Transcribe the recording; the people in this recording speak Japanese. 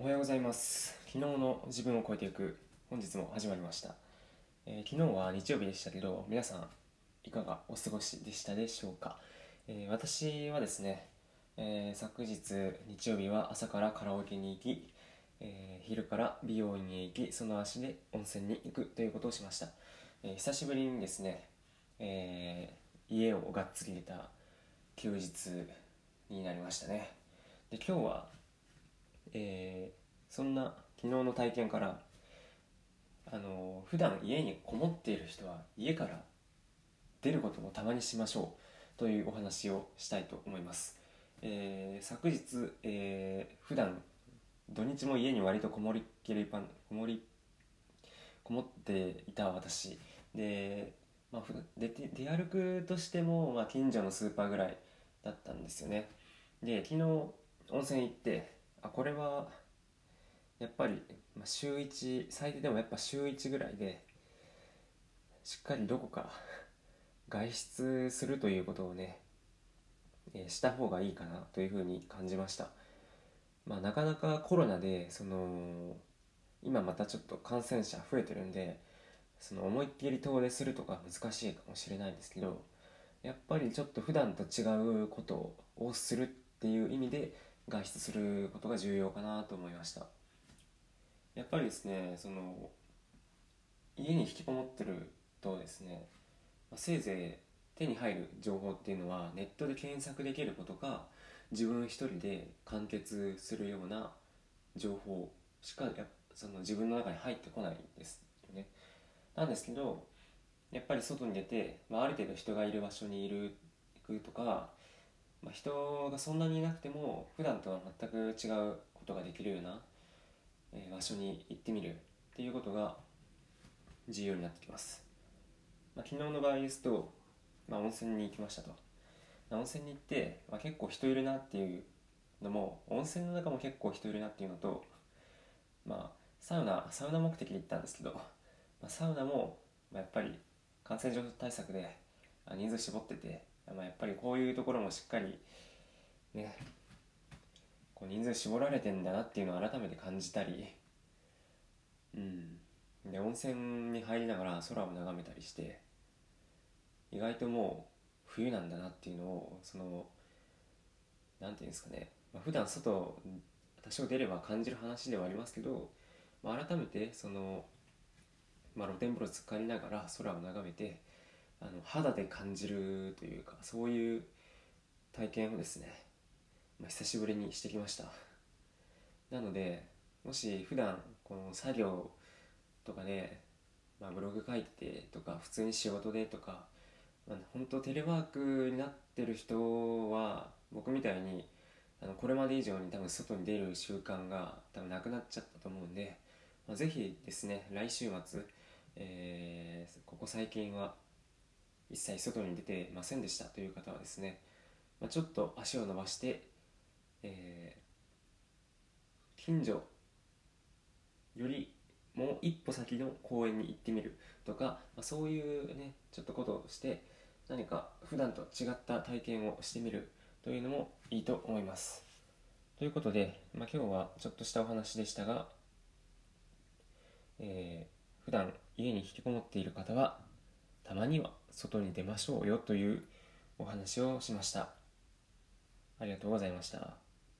おはようございます。昨日の自分を超えていく本日も始まりました、えー昨日は日曜日でしたけど皆さんいかがお過ごしでしたでしょうか、えー私はですね、えー昨日日曜日は朝からカラオケに行き、え昼から美容院へ行きその足で温泉に行くということをしました、え久しぶりにですね、えー家をがっつり入れた休日になりましたね。で今日はえーそんな昨日の体験からあの普段家にこもっている人は家から出ることもたまにしましょうというお話をしたいと思います、えー昨日、えー普段土日も家に割とこもりっきりパンこもりこもっていた私。で、まあ、ふ出て出歩くとしても、まあ、近所のスーパーぐらいだったんですよね。で昨日温泉行ってあこれはやっぱり、週1最低でもやっぱ週1ぐらいでしっかりどこか外出するということをね、えした方がいいかなというふうに感じました。まあなかなかコロナでその今またちょっと感染者増えてるんでその思いっきり遠出するとか難しいかもしれないんですけどやっぱりちょっと普段と違うことをするっていう意味で外出することが重要かなと思いました。やっぱりですねその家に引きこもってるとですねませいぜい手に入る情報っていうのはネットで検索できることか自分一人で完結するような情報しかやその自分の中に入ってこないんですよね。なんですけどやっぱり外に出て、まあ、ある程度人がいる場所にいるとか、まあ、人がそんなにいなくても普段とは全く違うことができるような、え場所に行ってみるっていうことが重要になってきます、まあ、昨日の場合ですと、まあ、温泉に行きましたと、温泉に行って、まあ、結構人いるなっていうのも温泉の中も結構人いるなっていうのとまあサウナサウナ目的で行ったんですけど、まあ、サウナも、まあ、やっぱり感染症対策で人数絞ってて、まあ、やっぱりこういうところもしっかりねこう人数絞られてんだなっていうのを改めて感じたり。うん。で温泉に入りながら空を眺めたりして意外ともう冬なんだなっていうのをそのなんていうんですかね、まあ、普段外多少出れば感じる話ではありますけど、まあ、改めてその、まあ、露天風呂浸かりながら空を眺めてあの肌で感じるというかそういう体験をですね、まあ、久しぶりにしてきました。なのでもし普段この作業とかで、まあ、ブログ書いてとか普通に仕事でとか、まあ、本当テレワークになってる人は僕みたいにあのこれまで以上に多分外に出る習慣が多分なくなっちゃったと思うんで、まあ、ぜひですね来週末、えーここ最近は一切外に出てませんでしたという方はですね、まあ、ちょっと足を伸ばして、えー近所よりもう一歩先の公園に行ってみるとか、まあ、そういうねちょっとことをして何か普段と違った体験をしてみるというのもいいと思います。ということで、まあ、今日はちょっとしたお話でしたが、えー普段家に引きこもっている方はたまには外に出ましょうよというお話をしました。ありがとうございました。